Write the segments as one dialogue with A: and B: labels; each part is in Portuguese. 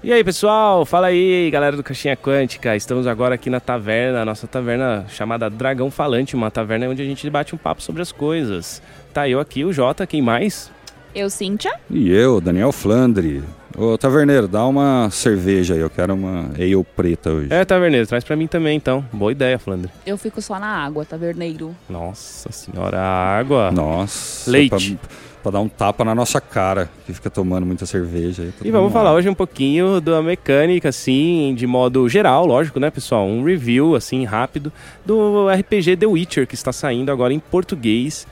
A: E aí, pessoal? Fala aí, galera do Caixinha Quântica. Estamos agora aqui na taverna, a nossa taverna chamada Dragão Falante, uma taverna onde a gente debate um papo sobre as coisas. Tá eu aqui, o Jota, quem mais?
B: Eu, Cíntia.
C: E eu, Daniel Flandre. Ô, taverneiro, dá uma cerveja aí, eu quero uma ale preta hoje.
A: É, taverneiro, traz pra mim também então. Boa ideia, Flandre.
B: Eu fico só na água, taverneiro.
A: Nossa senhora, água.
C: Nossa.
A: Leite.
C: Pra, pra dar um tapa na nossa cara, que fica tomando muita cerveja. aí, todo
A: E vamos falar hoje um pouquinho da mecânica, assim, de modo geral, lógico, né, pessoal? Um review, assim, rápido, do RPG The Witcher, que está saindo agora em português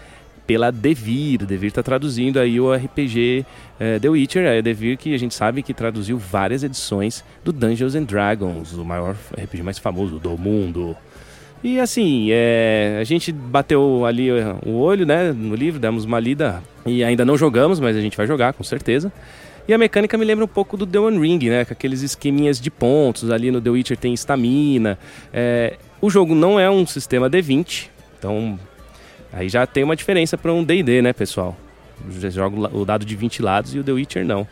A: pela Devir. Devir está traduzindo aí o RPG eh, The Witcher, é a Devir que a gente sabe que traduziu várias edições do Dungeons and Dragons, o maior RPG mais famoso do mundo. E assim, é, a gente bateu ali eh, o olho, né, no livro, demos uma lida e ainda não jogamos, mas a gente vai jogar com certeza. E a mecânica me lembra um pouco do The One Ring, né? Com aqueles esqueminhas de pontos. Ali no The Witcher tem estamina. É, o jogo não é um sistema D20, então aí já tem uma diferença para um D&D, né, pessoal? Já joga o dado de 20 lados e o The Witcher não.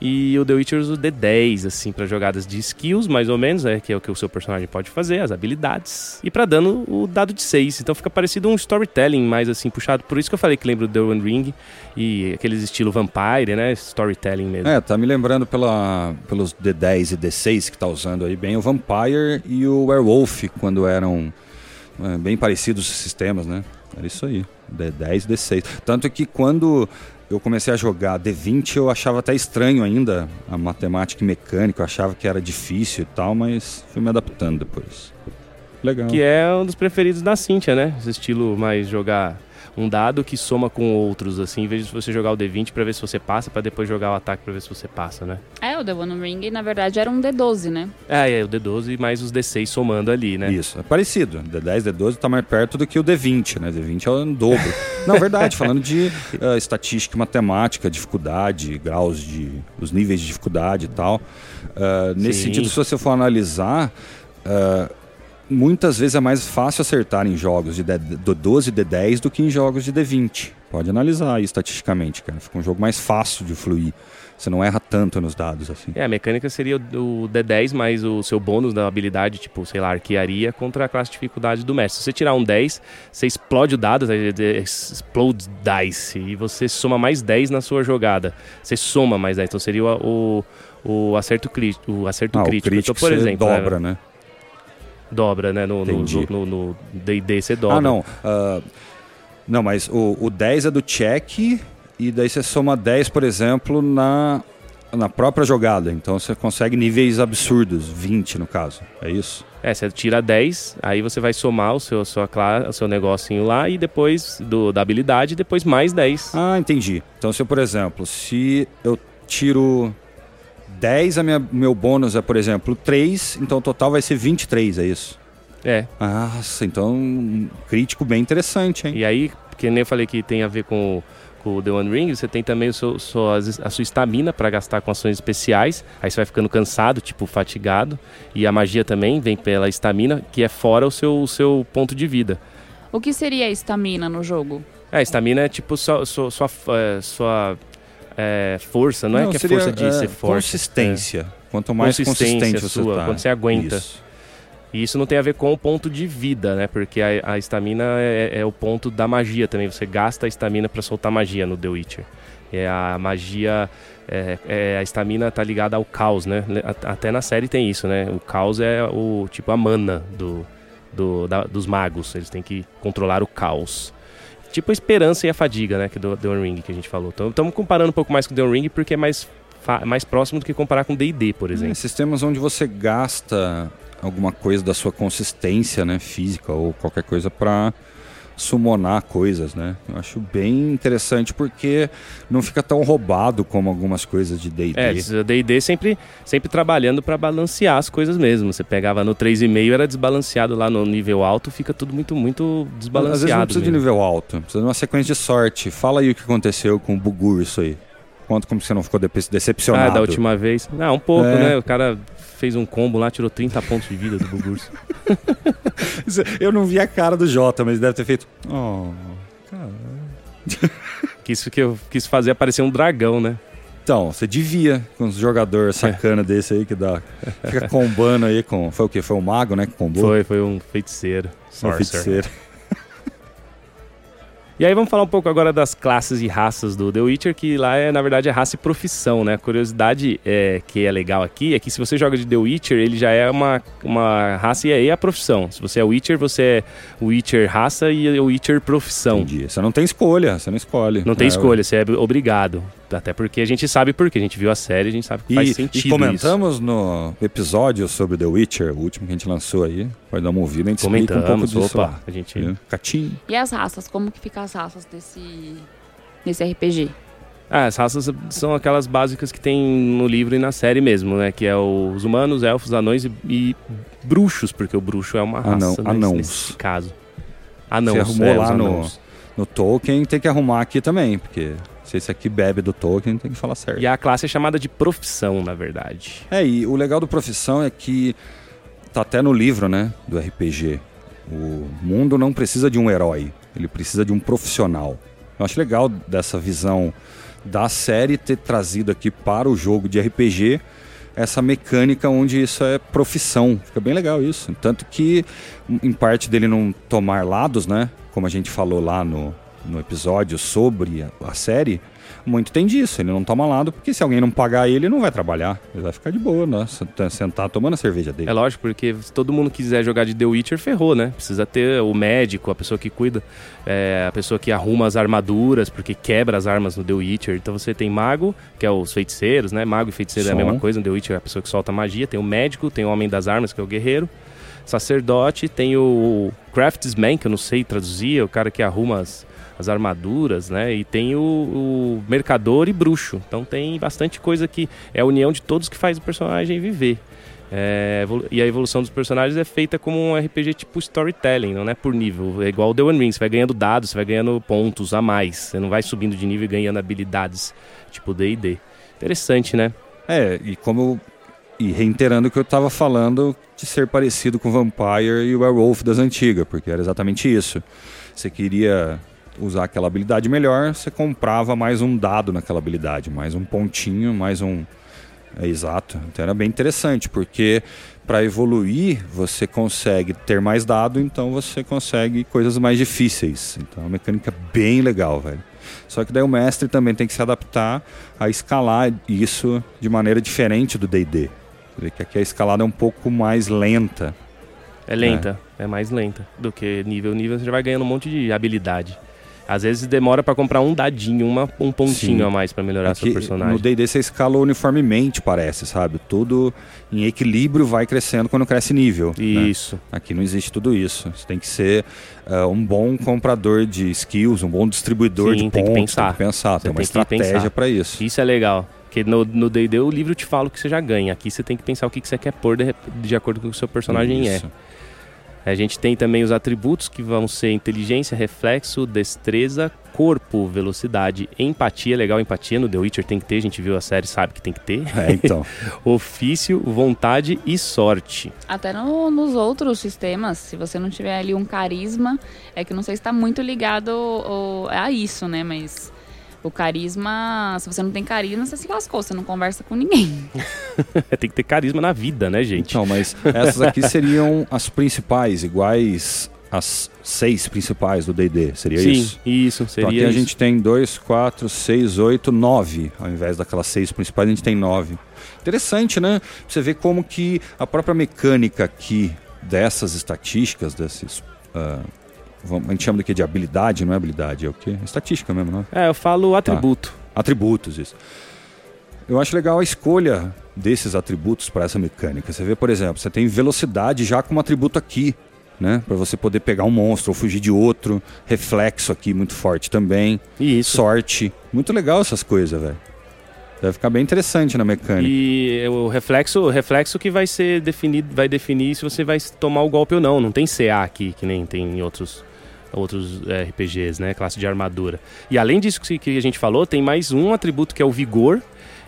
A: E o The Witcher usa o D10, assim, para jogadas de skills, mais ou menos, é, que é o que o seu personagem pode fazer, as habilidades. E para dano, o dado de 6. Então fica parecido um storytelling mais, assim, puxado. Por isso que eu falei que lembro do The One Ring e aqueles estilo Vampire, né? Storytelling mesmo.
C: É, tá me lembrando pela, pelos D10 e D6 que tá usando aí bem o Vampire e o Werewolf, quando eram é, bem parecidos os sistemas, né? Era isso aí, D10 e D6. Tanto que quando eu comecei a jogar D20, eu achava até estranho ainda a matemática e mecânica, eu achava que era difícil e tal, mas fui me adaptando depois. Legal.
A: Que é um dos preferidos da Cintia, né? Esse estilo mais jogar um dado que soma com outros, assim, em vez de você jogar o D20 pra ver se você passa, pra depois jogar o ataque pra ver se você passa, né?
B: É, o The One Ring, na verdade, era um D12, né?
A: É, é o D12 mais os D6 somando ali, né?
C: Isso, é parecido. D10, D12 tá mais perto do que o D20, né? D20 é o dobro. Não, verdade, falando de eh, estatística, matemática, dificuldade, graus de. os níveis de dificuldade e tal. eh, nesse
A: Sim.
C: sentido, se você for analisar. eh, Muitas vezes é mais fácil acertar em jogos de D- do 12 e D10 do que em jogos de D20. Pode analisar aí estatisticamente, cara. Fica um jogo mais fácil de fluir. Você não erra tanto nos dados, assim.
A: É, a mecânica seria o o D10 mais o seu bônus da habilidade, tipo, sei lá, arquearia, contra a classe de dificuldade do mestre. Se você tirar um 10, você explode o dado, é, é, explode dice, e você soma mais 10 na sua jogada. Você soma mais 10, então seria o, o, o acerto, cri, o acerto
C: Ah, o
A: crítico.
C: crítico
A: Então, por exemplo,
C: dobra,
A: né,
C: né?
A: Dobra, né? No no-
C: Entendi.
A: no no D&D você dobra.
C: Ah, não. ah, não, mas o, o 10 é do check e daí você soma 10, por exemplo, na, na própria jogada. Então você consegue níveis absurdos, 20 no caso. É isso?
A: É, você tira 10, aí você vai somar o seu, sua, o seu negocinho lá e depois do, da habilidade, depois mais 10.
C: Ah, entendi. Então se eu, por exemplo, se eu tiro 10, a minha, meu bônus é, por exemplo, 3, então o total vai ser 23, é isso?
A: É,
C: Nossa, então um crítico bem interessante, hein?
A: E aí, que nem eu falei que tem a ver com, o- com o The One Ring, você tem também o seu, suas- a sua estamina para gastar com ações especiais. Aí você vai ficando cansado, tipo fatigado. E a magia também vem pela estamina, que é fora o seu, o seu ponto de vida.
B: O que seria a estamina no jogo?
A: É, a estamina é tipo sua, sua, sua, é, sua, é, força, não, é que é
C: seria,
A: força de
C: é,
A: ser forte.
C: Consistência. Quanto mais
A: Consistência
C: consistente você
A: sua,
C: tá.
A: quando você aguenta.
C: Isso.
A: E isso não tem a ver com o ponto de vida, né? Porque a estamina é, é o ponto da magia também. Você gasta a estamina para soltar magia no The Witcher. É a magia. É, é- a estamina tá ligada ao caos, né? Até na série tem isso, né? O caos é o tipo a mana do, do- da- dos magos. Eles têm que controlar o caos. Tipo a esperança e a fadiga, né? Que do The Ring que a gente falou. Então estamos comparando um pouco mais com o The Ring porque é mais, mais próximo do que comparar com D&D, por exemplo.
C: É, sistemas onde você gasta alguma coisa da sua consistência, né, física ou qualquer coisa para summonar coisas, né? Eu acho bem interessante porque não fica tão roubado como algumas coisas de D&D.
A: É, D&D sempre, sempre trabalhando para balancear as coisas mesmo. Você pegava no 3,5, era desbalanceado lá no nível alto, fica tudo muito, muito
C: Às
A: desbalanceado.
C: vezes não precisa de
A: mesmo.
C: nível alto, precisa de uma sequência de sorte. Fala aí o que aconteceu com o Bugur isso aí. Conta como você não ficou dece- decepcionado.
A: Ah, da última vez. Não, um pouco,
C: É.
A: né? O cara fez um combo lá, tirou 30 pontos de vida do Bugurso.
C: Eu não vi a cara do Jota, mas deve ter feito... Oh, cara...
A: que isso que eu quis fazer aparecer um dragão, né?
C: Então, você devia com os jogadores sacana desse aí que dá. Fica combando aí com. Foi o quê? Foi o mago, né? Que combou?
A: Foi, foi um feiticeiro.
C: Um feiticeiro.
A: E aí vamos falar um pouco agora das classes e raças do The Witcher, que lá é, na verdade, é raça e profissão, né? A curiosidade é, que é legal aqui é que se você joga de The Witcher, ele já é uma, uma raça e aí é a profissão. Se você é Witcher, você é Witcher raça e Witcher profissão.
C: Entendi. Você não tem escolha, você não escolhe.
A: Não tem
C: É,
A: escolha, você é obrigado. Até porque a gente sabe por quê. A gente viu a série, a gente sabe que
C: E,
A: faz
C: e
A: sentido isso.
C: comentamos no episódio sobre The Witcher, o último que a gente lançou aí. Pode dar uma ouvida, a gente explica um pouco disso
A: opa,
C: lá.
A: a gente...
C: Catinho.
B: E as raças? Como que ficam as raças desse, desse RPG?
A: Ah, as raças são aquelas básicas que tem no livro e na série mesmo, né? Que é os humanos, elfos, anões e, e bruxos, porque o bruxo é uma raça
C: Anão-
A: nesse,
C: anãos.
A: nesse caso. Anãos,
C: Você arrumou
A: é,
C: lá no-
A: anãos.
C: No Tolkien tem que arrumar aqui também, porque se esse aqui bebe do Tolkien, tem que falar certo.
A: E a classe é chamada de profissão, na verdade.
C: É, e o legal do Profissão é que tá até no livro, né, do RPG. O mundo não precisa de um herói, ele precisa de um profissional. Eu acho legal dessa visão da série ter trazido aqui para o jogo de RPG essa mecânica onde isso é profissão. Fica bem legal isso. Tanto que, em parte dele não tomar lados, né, como a gente falou lá no, no episódio sobre a, série, muito tem disso. Ele não toma lado porque se alguém não pagar ele, ele não vai trabalhar. Ele vai ficar de boa, né? sent- Sentar tomando a cerveja dele.
A: É lógico, porque se todo mundo quiser jogar de The Witcher, ferrou, né? Precisa ter o médico, a pessoa que cuida, é, a pessoa que arruma as armaduras, porque quebra as armas no The Witcher. Então você tem mago, que é os feiticeiros, né? Mago e feiticeiro é a
C: Som.
A: mesma coisa. No The Witcher é a pessoa que solta magia. Tem o médico, tem o homem das armas, que é o guerreiro. Sacerdote, tem o craftsman, que eu não sei traduzir, é o cara que arruma as, as armaduras, né? E tem o, o mercador e bruxo. Então tem bastante coisa que é a união de todos que faz o personagem viver. É, e a evolução dos personagens é feita como um RPG tipo storytelling, não é por nível. É igual o The One Ring, você vai ganhando dados, você vai ganhando pontos a mais. Você não vai subindo de nível e ganhando habilidades tipo D&D. Interessante, né?
C: É, e como E reiterando o que eu tava falando de ser parecido com Vampire e o Werewolf das antigas, porque era exatamente isso. Você queria usar aquela habilidade melhor, você comprava mais um dado naquela habilidade, mais um pontinho, mais um. É exato. Então era bem interessante, porque para evoluir você consegue ter mais dado, então você consegue coisas mais difíceis. Então é uma mecânica bem legal, velho. Só que daí o mestre também tem que se adaptar a escalar isso de maneira diferente do D&D. Quer dizer que aqui a escalada é um pouco mais lenta.
A: É lenta, é, mais lenta do que nível. Nível você já vai ganhando um monte de habilidade. Às vezes demora pra comprar um dadinho, uma, um pontinho
C: Sim.
A: a mais pra melhorar
C: Aqui,
A: seu personagem.
C: no D&D você escala uniformemente, parece, sabe? Tudo em equilíbrio vai crescendo quando cresce nível. né?
A: Isso.
C: Aqui não existe tudo isso. Você tem que ser ah, um bom comprador de skills, um bom distribuidor
A: Sim,
C: de
A: tem que
C: pontos.
A: pensar.
C: Tem que pensar,
A: Você
C: tem uma
A: tem
C: estratégia para isso.
A: Isso é legal. Porque no D&D o livro te fala o que você já ganha. Aqui você tem que pensar o que que você quer pôr de, de acordo com o que o seu personagem é.
C: Isso.
A: A gente tem também os atributos que vão ser inteligência, reflexo, destreza, corpo, velocidade, empatia. Legal, empatia no The Witcher tem que ter. A gente viu a série, sabe que tem que ter.
C: É, então.
A: Ofício, vontade e sorte.
B: Até no- nos outros sistemas, se você não tiver ali um carisma, é que não sei se está muito ligado ao- a isso, né? Mas o carisma, se você não tem carisma, você se lascou, você não conversa com ninguém.
A: tem que ter carisma na vida, né, gente?
C: Então, mas essas aqui seriam as principais, iguais às seis principais do D&D, seria
A: Sim,
C: isso?
A: isso, seria
C: Então aqui a gente tem dois, quatro, seis, oito, nove. Ao invés daquelas seis principais, a gente tem nove. Interessante, né? Você vê como que a própria mecânica aqui dessas estatísticas, desses... vamos- a gente chama de quê? De habilidade, não é habilidade, é o quê? Estatística mesmo, não é?
A: É, eu falo atributo.
C: Atributos, isso. Eu acho legal a escolha desses atributos para essa mecânica. Você vê, por exemplo, você tem velocidade já como atributo aqui, né? Para você poder pegar um monstro ou fugir de outro. Reflexo aqui muito forte também.
A: Isso.
C: Sorte. Muito legal essas coisas, velho. Deve ficar bem interessante na mecânica.
A: E o reflexo, o reflexo que vai ser definido, vai definir se você vai tomar o golpe ou não. Não tem CA aqui, que nem tem em outros, outros eh, RPGs, né? Classe de armadura. E além disso que a gente falou, tem mais um atributo que é o vigor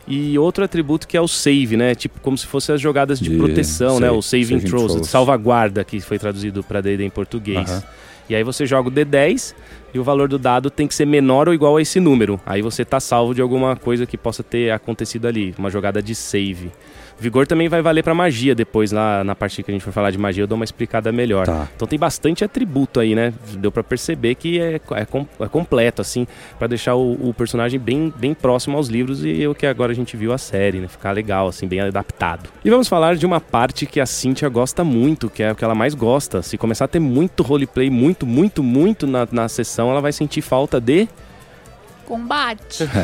A: e outro atributo que é o save, né? Tipo como se fossem as jogadas de,
C: De
A: proteção, né?
C: save-
A: O saving
C: saving
A: throws,
C: throws.
A: salvaguarda, que foi traduzido para D&D em português.
C: Aham.
A: E aí você joga o D10 e o valor do dado tem que ser menor ou igual a esse número. Aí você tá salvo de alguma coisa que possa ter acontecido ali, uma jogada de save. Vigor também vai valer para magia depois, lá na parte que a gente for falar de magia, eu dou uma explicada melhor.
C: Tá.
A: Então tem bastante atributo aí, né? Deu para perceber que é, é, com- é completo, assim, para deixar o, o personagem bem, bem próximo aos livros e o que agora a gente viu a série, né? Ficar legal, assim, bem adaptado. E vamos falar de uma parte que a Cynthia gosta muito, que é o que ela mais gosta. Se começar a ter muito roleplay, muito, muito, muito na, na sessão, ela vai sentir falta de.
B: Combate.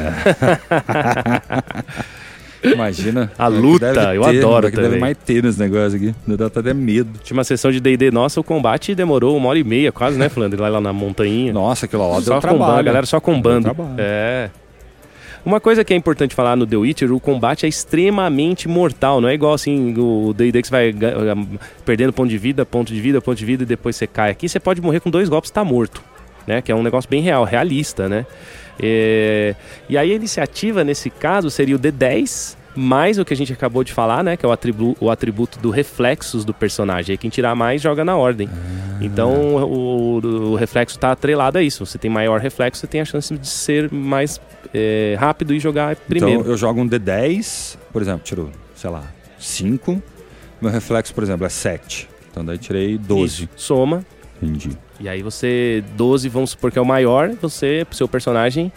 C: Imagina.
A: A luta, eu adoro
C: que deve
A: também.
C: mais ter nesse negócio aqui. Me dá até medo.
A: Tinha uma sessão de DD nossa, o combate demorou uma hora e meia, quase, né, Flandre? Lá, lá na montanha.
C: Nossa, aquilo lá
A: só
C: deu trabalho.
A: a galera só combando. É. Uma coisa que é importante falar no The Witcher, o combate é extremamente mortal, não é igual assim o D&D que você vai perdendo ponto de vida, ponto de vida, ponto de vida e depois você cai. Aqui você pode morrer com dois golpes e tá morto, né? Que é um negócio bem real, realista, né? É, E aí a iniciativa nesse caso seria o D10 mais o que a gente acabou de falar, né? Que é o, atribu o atributo do reflexos do personagem. Quem tirar mais joga na ordem. Então o, o- o reflexo está atrelado a isso. Você tem maior reflexo, você tem a chance de ser mais é, rápido e jogar primeiro.
C: Então eu jogo um D10, por exemplo, tiro, sei lá, 5. Meu reflexo, por exemplo, é 7. Então daí tirei 12.
A: Isso. Soma.
C: Entendi.
A: E aí você, 12, vamos supor que é o maior, você, seu personagem,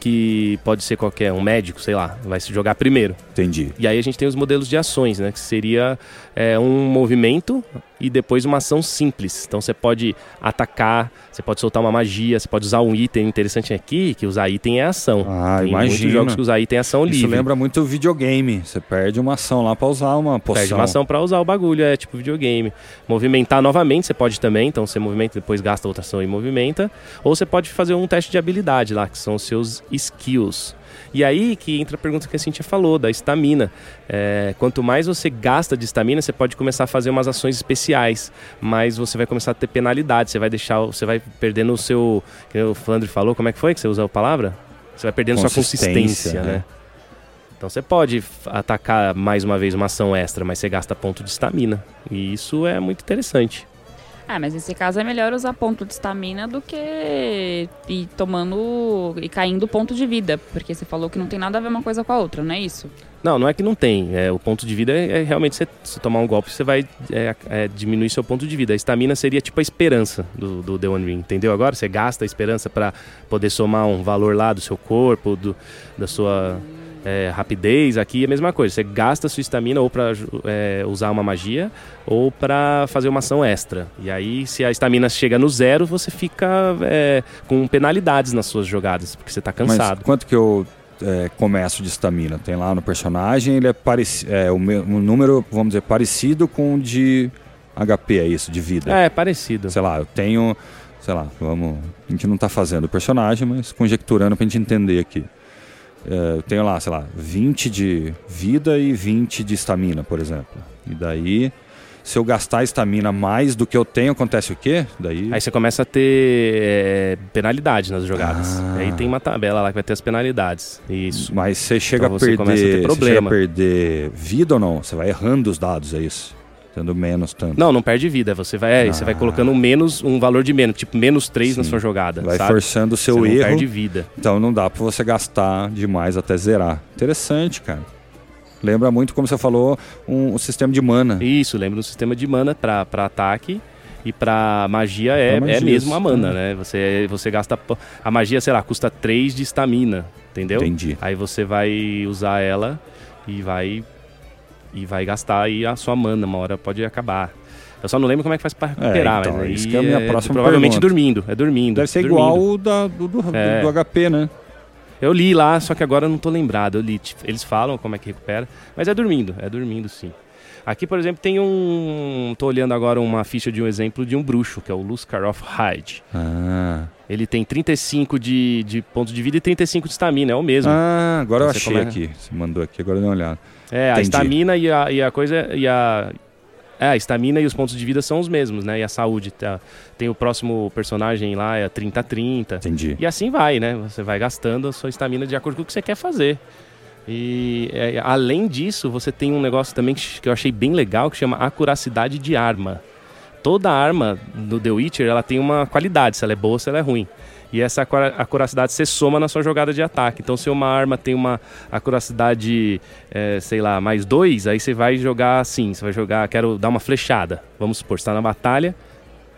A: que pode ser qualquer, um médico, sei lá, vai se jogar primeiro.
C: Entendi.
A: E aí a gente tem os modelos de ações, né? Que seria é, um movimento e depois uma ação simples. Então você pode atacar, você pode soltar uma magia, você pode usar um item. Interessante aqui que usar item é ação.
C: Ah,
A: tem muitos
C: imagina.
A: jogos que usar item é ação
C: Isso
A: livre.
C: lembra muito videogame. Você perde uma ação lá pra usar uma poção.
A: Perde uma ação pra usar o bagulho, é tipo videogame. Movimentar novamente você pode também, então você movimenta, depois gasta outra ação e movimenta. Ou você pode fazer um teste de habilidade lá, que são os seus skills. E aí que entra a pergunta que a Cintia falou, da estamina. É, quanto mais você gasta de estamina, você pode começar a fazer umas ações especiais, mas você vai começar a ter penalidade, você vai deixar, você vai perdendo o seu, que o Flandre falou, como é que foi que você usou a palavra? Você vai perdendo sua
C: Consistência,
A: consistência,
C: né?
A: né? Então você pode atacar mais uma vez uma ação extra, mas você gasta ponto de estamina. E isso é muito interessante.
B: Ah, mas nesse caso é melhor usar ponto de estamina do que ir tomando e caindo ponto de vida. Porque você falou que não tem nada a ver uma coisa com a outra, não é isso?
A: Não, não é que não tem. É, o ponto de vida é, é realmente você, se tomar um golpe, você vai é, é, diminuir seu ponto de vida. A estamina seria tipo a esperança do, do The One Ring, entendeu? Agora você gasta a esperança para poder somar um valor lá do seu corpo, do, da sua é, rapidez. Aqui é a mesma coisa. Você gasta sua estamina ou para usar uma magia ou para fazer uma ação extra. E aí, se a estamina chega no zero, você fica é, com penalidades nas suas jogadas, porque você tá cansado.
C: Mas quanto que eu é, começo de estamina? Tem lá no personagem, ele é, pareci é o meu- um número, vamos dizer, parecido com o de HP, é isso, de vida.
A: É, parecido.
C: Sei lá, eu tenho, sei lá, vamos. A gente não tá fazendo o personagem, mas conjecturando pra gente entender aqui. É, eu tenho lá, sei lá, 20 de vida e 20 de estamina, por exemplo. E daí, se eu gastar estamina mais do que eu tenho, acontece o quê? Daí.
A: Aí você começa a ter é, penalidade nas jogadas.
C: Ah.
A: Aí tem uma tabela lá que vai ter as penalidades. Isso.
C: Mas você chega
A: Então
C: a
A: você
C: perder.
A: começa a ter
C: Você chega a
A: problema.
C: perder vida ou não? Você vai errando os dados, é isso? Tendo menos tanto.
A: Não, não perde vida. Você vai, é, você vai
C: Ah.
A: colocando um menos, um valor de menos, tipo menos 3 na
C: Sim.
A: sua jogada.
C: Vai
A: sabe?
C: forçando o seu
A: você não
C: erro.
A: perde vida.
C: Então não dá pra você gastar demais até zerar. Interessante, cara. Lembra muito, como você falou, um, um sistema de mana.
A: Isso, lembra um sistema de mana pra, pra ataque. E pra magia é,
C: Pra magia,
A: é mesmo a mana,
C: sim.
A: né? Você, você gasta. A magia, sei lá, custa 3 de estamina. Entendeu?
C: Entendi.
A: Aí você vai usar ela e vai e vai gastar aí a sua mana, uma hora pode acabar. Eu só não lembro como é que faz pra recuperar,
C: então,
A: mas
C: isso que é a minha próxima
A: provavelmente
C: pergunta.
A: dormindo, é dormindo.
C: Deve ser
A: dormindo.
C: igual o da, do, do,
A: É.
C: do HP, né?
A: Eu li lá, só que agora eu não tô lembrado. Eu li, tipo, eles falam como é que recupera, mas é dormindo, é dormindo sim. Aqui, por exemplo, tem um. Tô olhando agora uma ficha de um exemplo de um bruxo, que é o Luscar of Hyde.
C: Ah,
A: Ele tem 35 de, de ponto de vida e 35 de estamina, é o mesmo.
C: ah agora eu
A: Você
C: achei
A: começa-
C: aqui. Você mandou aqui, agora eu dei uma olhada.
A: É, a
C: Entendi.
A: estamina e a, e a coisa. E a, é, a estamina e os pontos de vida são os mesmos, né? E a saúde. Tá, tem o próximo personagem lá, é 30-30.
C: Entendi.
A: E assim vai, né? Você vai gastando a sua estamina de acordo com o que você quer fazer. E é, além disso, você tem um negócio também que que eu achei bem legal que chama acuracidade de arma. toda arma no The Witcher ela tem uma qualidade, se ela é boa ou se ela é ruim. E essa acuracidade você soma na sua jogada de ataque. Então, se uma arma tem uma acuracidade, é, sei lá, mais dois, aí você vai jogar assim: você vai jogar, quero dar uma flechada. Vamos supor, está na batalha,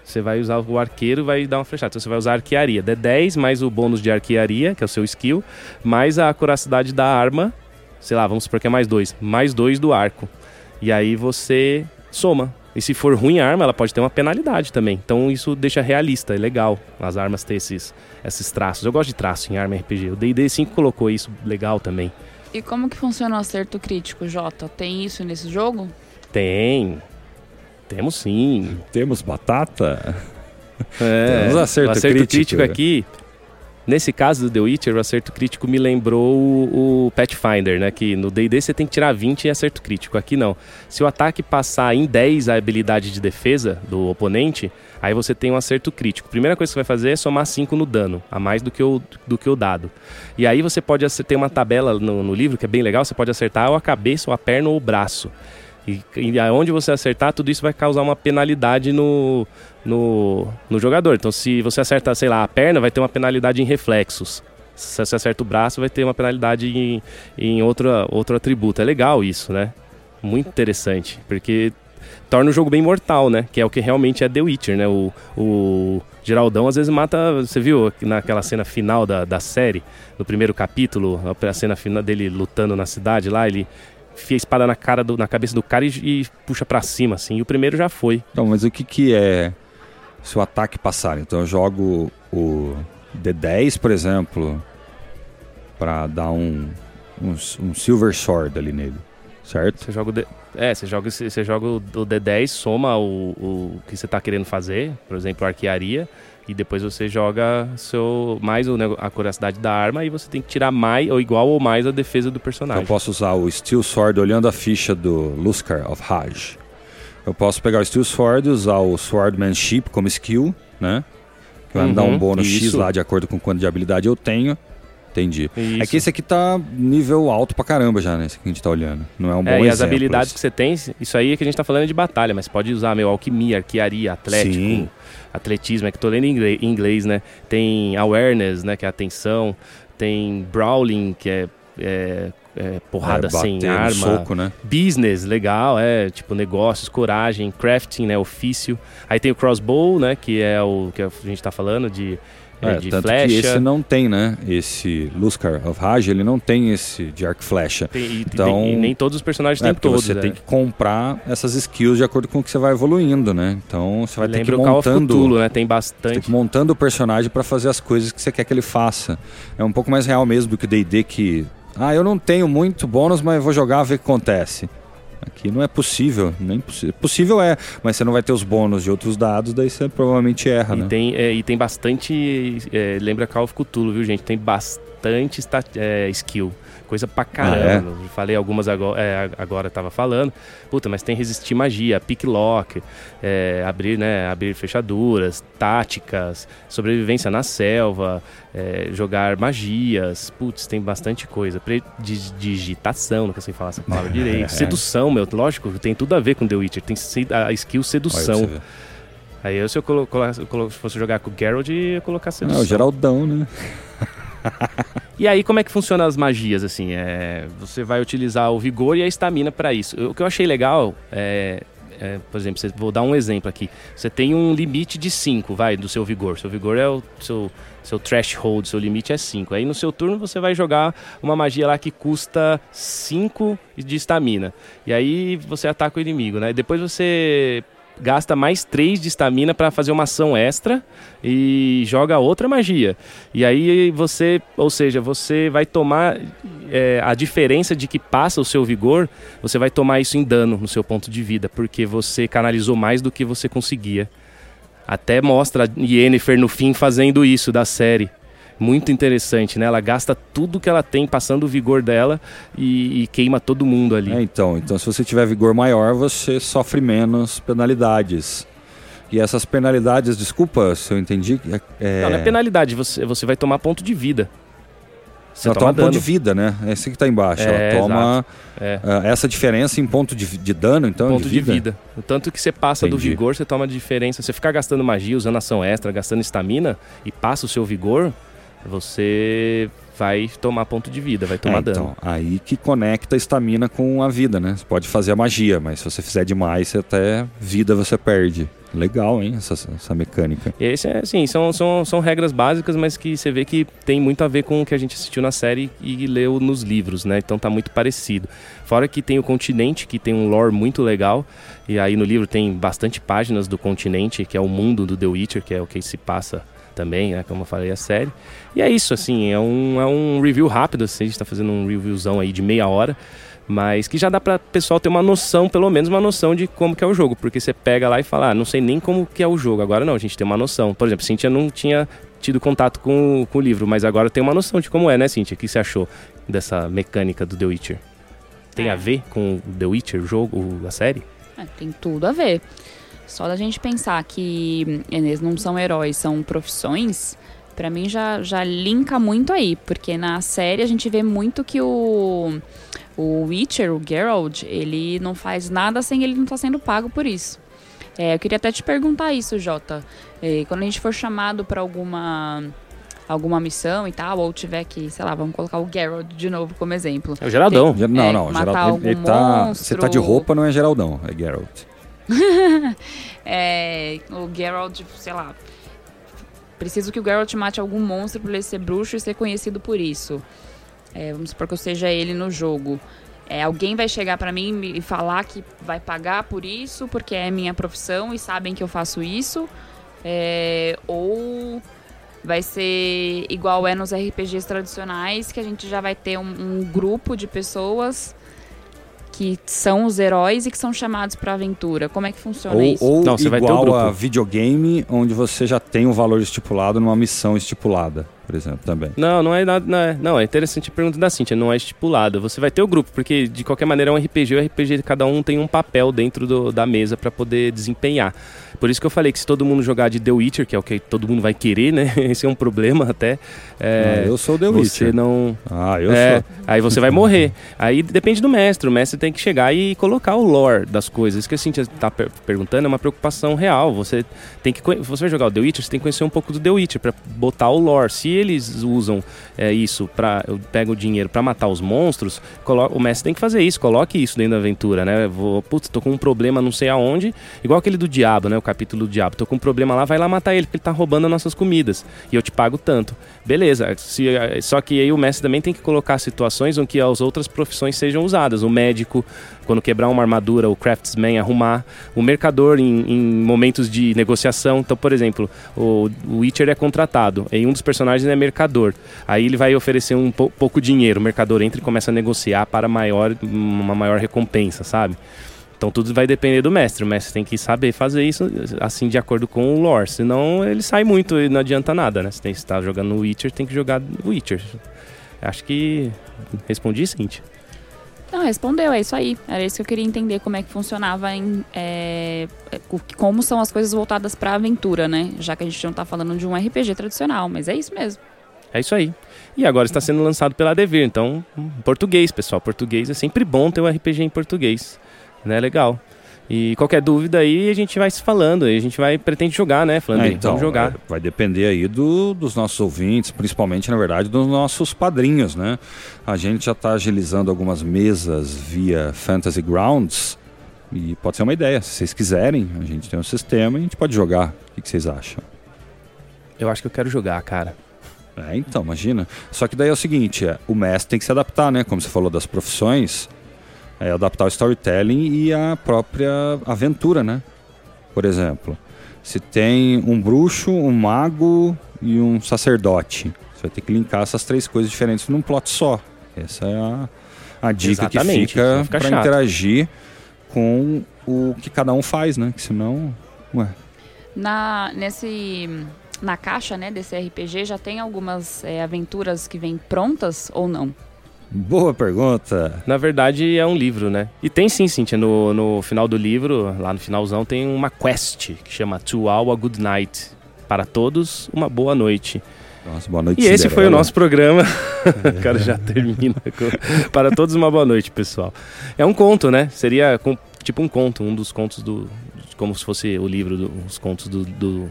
A: você vai usar o arqueiro vai dar uma flechada. Então, você vai usar arquearia. D10 mais o bônus de arquearia, que é o seu skill, mais a acuracidade da arma, sei lá, vamos supor que é mais dois, mais dois do arco. E aí você soma. E se for ruim a arma, ela pode ter uma penalidade também. Então isso deixa realista, é legal as armas ter esses, esses traços. Eu gosto de traço em arma RPG. O D&D 5 colocou isso legal também.
B: E como que funciona o acerto crítico, Jota? Tem isso nesse jogo?
A: Tem. Temos sim.
C: Temos batata?
A: É, Temos acerto, o acerto crítico. crítico aqui Nesse caso do The Witcher, o acerto crítico me lembrou o, o Pathfinder, né? Que no D&D você tem que tirar 20 em acerto crítico. Aqui não. Se o ataque passar em 10 a habilidade de defesa do oponente, aí você tem um acerto crítico. Primeira coisa que você vai fazer é somar 5 no dano, a mais do que o, do que o dado. E aí você pode ter uma tabela no, no livro que é bem legal, você pode acertar ou a cabeça, ou a perna, ou o braço. E, e aonde você acertar, tudo isso vai causar uma penalidade no, no, no jogador. Então, se você acerta, sei lá, a perna, vai ter uma penalidade em reflexos. Se você acerta o braço, vai ter uma penalidade em, em outra, outro atributo. É legal isso, né? Muito interessante, porque torna o jogo bem mortal, né? Que é o que realmente é The Witcher, né? O, o Geraldão às vezes mata. Você viu naquela cena final da, da série, no primeiro capítulo, a cena final dele lutando na cidade lá, ele enfia a espada na cara do, na cabeça do cara e, e puxa para cima, assim. E o primeiro já foi.
C: Então, mas o que que é se o ataque passar? Então eu jogo o D10, por exemplo, para dar um, um, um, Silver Sword ali nele, certo?
A: Você joga o D... É, você joga, você joga o D10, soma o, o que você está querendo fazer, por exemplo, arquearia, e depois você joga seu, mais a curiosidade da arma e você tem que tirar mais ou igual ou mais a defesa do personagem.
C: Eu posso usar o Steel Sword olhando a ficha do Luskar of Haj. Eu posso pegar o Steel Sword e usar o Swordmanship como skill, né? Que vai uhum, me dar um uhum, bônus isso. X lá de acordo com quanto de habilidade eu tenho. Entendi. Isso. É que esse aqui tá nível alto pra caramba já, né? Esse que a gente tá olhando. Não é um bom é, exemplo.
A: E as habilidades que você tem, isso aí é que a gente tá falando de batalha, mas pode usar, meu, alquimia, arquearia, atlético, Sim. atletismo, é que tô lendo em inglês, né? Tem awareness, né? Que é atenção. Tem brawling, que é, é é, porrada é, sem arma.
C: Soco, né?
A: Business, legal, é, tipo negócios, coragem, crafting, né, ofício. Aí tem o crossbow, né, que é o que a gente tá falando de é, de
C: tanto
A: flecha.
C: que esse não tem, né? Esse Luskar of Raj, ele não tem esse de arco flecha.
A: Tem, então, tem, e nem todos os personagens é, têm todos.
C: Você
A: é.
C: tem que comprar essas skills de acordo com o que você vai evoluindo, né? Então você vai
A: Lembra
C: ter que
A: ir montando, Cthulhu, né? Tem bastante.
C: Tem que montando o personagem para fazer as coisas que você quer que ele faça. É um pouco mais real mesmo do que o D&D que ah, eu não tenho muito bônus, mas vou jogar ver o que acontece. Aqui não é possível, nem possível. Possível é, mas você não vai ter os bônus de outros dados, daí você provavelmente erra,
A: e
C: né?
A: Tem, é, e tem bastante. É, lembra Call of Cthulhu, viu, gente? Tem bastante é, skill coisa pra caramba. Ah, é? Falei algumas agora, é, agora tava falando. Puta, mas tem resistir magia, pick lock, é, abrir, né, abrir fechaduras, táticas, sobrevivência na selva, é, jogar magias. Putz, tem bastante coisa. Digitação, não sei falar essa palavra direito. Sedução, meu, lógico, tem tudo a ver com The Witcher. Tem a skill sedução. Aí eu, se eu colo, colo, fosse jogar com o Geralt, ia colocar sedução.
C: É, o Geraldão, né?
A: e aí, como é que funcionam as magias, assim? É, você vai utilizar o vigor e a estamina para isso. O que eu achei legal é, é, por exemplo, vou dar um exemplo aqui. Você tem um limite de 5, vai, do seu vigor. Seu vigor é o seu, seu threshold, seu limite é 5. Aí no seu turno você vai jogar uma magia lá que custa 5 de estamina. E aí você ataca o inimigo, né? Depois você gasta mais 3 de estamina para fazer uma ação extra e joga outra magia. E aí você, ou seja, você vai tomar é, a diferença de que passa o seu vigor, você vai tomar isso em dano no seu ponto de vida, porque você canalizou mais do que você conseguia. Até mostra Yennefer no fim fazendo isso da série muito interessante, né? Ela gasta tudo que ela tem passando o vigor dela e, e queima todo mundo ali.
C: É, então, então se você tiver vigor maior, você sofre menos penalidades. E essas penalidades, desculpa se eu entendi.
A: É... Não, não é penalidade, você, você vai tomar ponto de vida. Você
C: ela
A: toma
C: toma ponto de vida, né? É esse que tá embaixo.
A: É,
C: ela toma
A: É.
C: ah, essa diferença em ponto de, de dano, então,
A: ponto de vida. O tanto que você passa do
C: Entendi.
A: vigor, você toma diferença. Você ficar gastando magia, usando ação extra, gastando estamina e passa o seu vigor, você vai tomar ponto de vida, vai tomar
C: É,
A: dano.
C: então, aí que conecta a estamina com a vida, né? Você pode fazer a magia, mas se você fizer demais, você até vida você perde. Legal, hein, essa, essa mecânica.
A: E esse é, assim, são, são, são regras básicas, mas que você vê que tem muito a ver com o que a gente assistiu na série e leu nos livros, né? Então tá muito parecido. Fora que tem o continente, que tem um lore muito legal. E aí no livro tem bastante páginas do continente, que é o mundo do The Witcher, que é o que se passa também, né? Como eu falei, a série. E é isso, assim, é um, é um review rápido, assim, a gente tá fazendo um reviewzão aí de meia hora. Mas que já dá para pessoal ter uma noção, pelo menos uma noção de como que é o jogo. Porque você pega lá e fala, ah, não sei nem como que é o jogo. Agora não, a gente tem uma noção. Por exemplo, Cintia não tinha tido contato com, com o livro, mas agora tem uma noção de como é, né, Cintia? O que você achou dessa mecânica do The Witcher? Tem
B: É.
A: a ver com o The Witcher, o jogo, a série?
B: É, tem tudo a ver. Só da gente pensar que eles não são heróis, são profissões, pra mim já, já linka muito aí. Porque na série a gente vê muito que o, o Witcher, o Geralt, ele não faz nada sem ele não estar sendo pago por isso. É, eu queria até te perguntar isso, Jota. É, quando a gente for chamado pra alguma alguma missão e tal, ou tiver que, sei lá, vamos colocar o Geralt de novo como exemplo.
A: É o Geraldão.
C: Ge- Não,
B: É,
C: não,
B: matar
C: Geraldo, ele, ele tá,
B: monstro.
C: você tá de roupa, não é Geraldão, é Geralt.
B: É, o Geralt, sei lá. Preciso que o Geralt mate algum monstro pra ele ser bruxo e ser conhecido por isso. É, vamos supor que eu seja ele no jogo. É, alguém vai chegar pra mim e falar que vai pagar por isso, porque é minha profissão e sabem que eu faço isso. É, ou vai ser igual é nos RPGs tradicionais, que a gente já vai ter um, um grupo de pessoas que são os heróis e que são chamados pra aventura. Como é que funciona
C: Ou,
B: isso?
C: ou
A: Não, você vai ter
C: igual
A: grupo.
C: a videogame, onde você já tem um valor estipulado numa missão estipulada, por exemplo, também.
A: Não, não é nada. Não é, não, é interessante a pergunta da Cintia, não é estipulada. Você vai ter o grupo, porque de qualquer maneira é um RPG, o RPG cada um tem um papel dentro do- da mesa pra poder desempenhar. Por isso que eu falei que se todo mundo jogar de The Witcher, que é o que todo mundo vai querer, né? Esse é um problema até. é,
C: Ah, eu sou o The
A: você
C: Witcher.
A: não.
C: Ah, eu
A: é,
C: sou.
A: aí você vai morrer. Aí depende do mestre. O mestre tem que chegar e colocar o lore das coisas. Isso que a Cintia tá per- perguntando é uma preocupação real. Você tem que. Você vai jogar o The Witcher, você tem que conhecer um pouco do The Witcher pra botar o lore. Se eles usam é, isso para pega o dinheiro pra matar os monstros, colo- o mestre tem que fazer isso. Coloque isso dentro da aventura, né? Vou, putz, tô com um problema não sei aonde. Igual aquele do diabo, né? O capítulo do diabo. Tô com um problema lá, vai lá matar ele, porque ele tá roubando as nossas comidas. E eu te pago tanto. Beleza. Se, eh, só que aí o mestre também tem que colocar situações em que as outras profissões sejam usadas. O médico, quando quebrar uma armadura, o craftsman arrumar. O mercador em, em momentos de negociação. Então, por exemplo, o, o Witcher é contratado. E um dos personagens é mercador. Aí ele vai oferecer um pou- pouco dinheiro. O mercador entra e começa a negociar para maior, uma maior recompensa, sabe? Então tudo vai depender do mestre. O mestre tem que saber fazer isso assim de acordo com o lore. Senão ele sai muito e não adianta nada, né? Você tem estar jogando Witcher, tem que jogar Witcher. Acho que respondi, Cintia.
B: Não, respondeu, é isso aí. Era isso que eu queria entender como é que funcionava em. é, como são as coisas voltadas pra aventura, né? Já que a gente não tá falando de um RPG tradicional, mas é isso mesmo.
A: É isso aí. E agora está sendo lançado pela Devir, então, português, pessoal. Português é sempre bom ter um RPG em português. Né? Legal. E qualquer dúvida aí, a gente vai se falando. A gente vai pretende jogar, né, Flandre?
C: É, então,
A: Vamos jogar.
C: é, vai depender aí do- dos nossos ouvintes, principalmente, na verdade, dos nossos padrinhos, né? A gente já está agilizando algumas mesas via Fantasy Grounds e pode ser uma ideia. Se vocês quiserem, a gente tem um sistema e a gente pode jogar. O que, que vocês acham?
A: Eu acho que eu quero jogar, cara.
C: É, então, imagina. Só que daí é o seguinte, é, o mestre tem que se adaptar, né? Como você falou das profissões, é adaptar o storytelling e a própria aventura, né? Por exemplo, se tem um bruxo, um mago e um sacerdote, você vai ter que linkar essas três coisas diferentes num plot só. Essa é a, a dica
A: Exatamente,
C: que fica para interagir com o que cada um faz, né? Que senão, ué,
B: Na, nesse, na caixa né, desse RPG já tem algumas é, aventuras que vêm prontas ou não?
C: Boa pergunta.
A: Na verdade, é um livro, né? E tem sim, Cintia, no, no final do livro, lá no finalzão, tem uma quest que chama To All a Good Night. Para todos, uma boa noite.
C: Nossa, boa noite,
A: E esse foi o nosso programa. o cara já termina. com- Para todos, uma boa noite, pessoal. É um conto, né? Seria com- tipo um conto, um dos contos do. Como se fosse o livro, do- os contos do, do-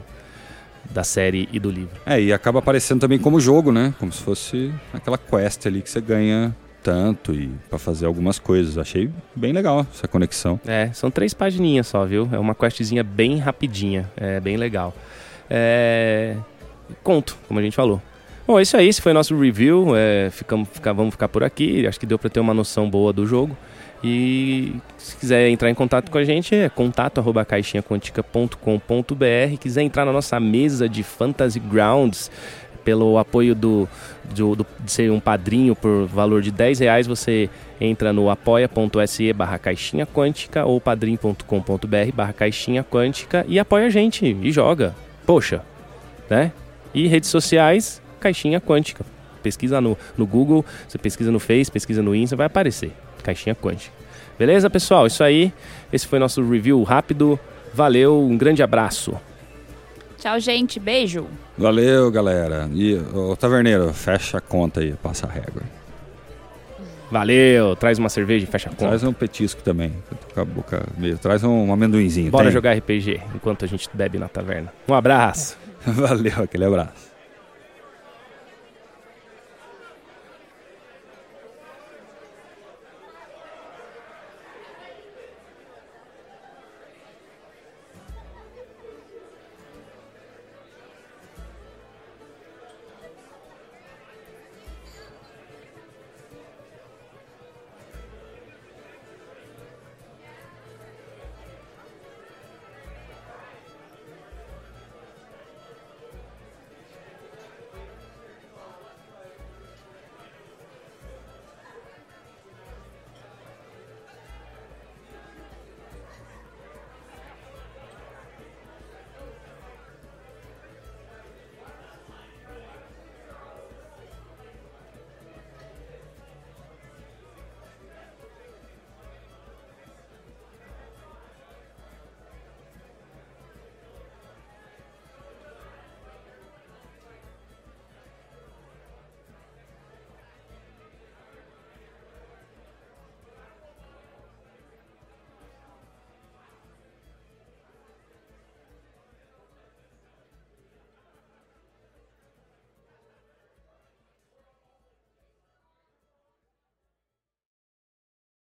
A: da série e do livro.
C: É, e acaba aparecendo também como jogo, né? Como se fosse aquela quest ali que você ganha tanto e para fazer algumas coisas. Achei bem legal essa conexão.
A: É, são três pagininhas só, viu? É uma questzinha bem rapidinha. É bem legal. É... Conto, como a gente falou. Bom, é isso aí. Esse foi nosso review. É, ficamos, fica- vamos ficar por aqui. Acho que deu para ter uma noção boa do jogo. E se quiser entrar em contato com a gente, é contato arroba caixinhaquântica.com.br. Quiser entrar na nossa mesa de Fantasy Grounds, pelo apoio do, do, do- de ser um padrinho por valor de 10 reais, você entra no apoia.se barra caixinha quântica ou padrim.com.br barra caixinha quântica e apoia a gente e joga. Poxa, né? E redes sociais, caixinha quântica. Pesquisa no, no Google, você pesquisa no Face, pesquisa no Insta, vai aparecer. Caixinha quântica. Beleza, pessoal? Isso aí. Esse foi nosso review rápido. Valeu, um grande abraço.
B: Tchau, gente. Beijo.
C: Valeu, galera. E, ô, Taverneiro, fecha a conta aí, passa a régua.
A: Valeu, traz uma cerveja e fecha a conta.
C: Traz um petisco também. Com a boca meio. Traz um amendoinzinho.
A: Bora
C: tem?
A: jogar RPG enquanto a gente bebe na taverna. Um abraço.
C: Valeu, aquele abraço.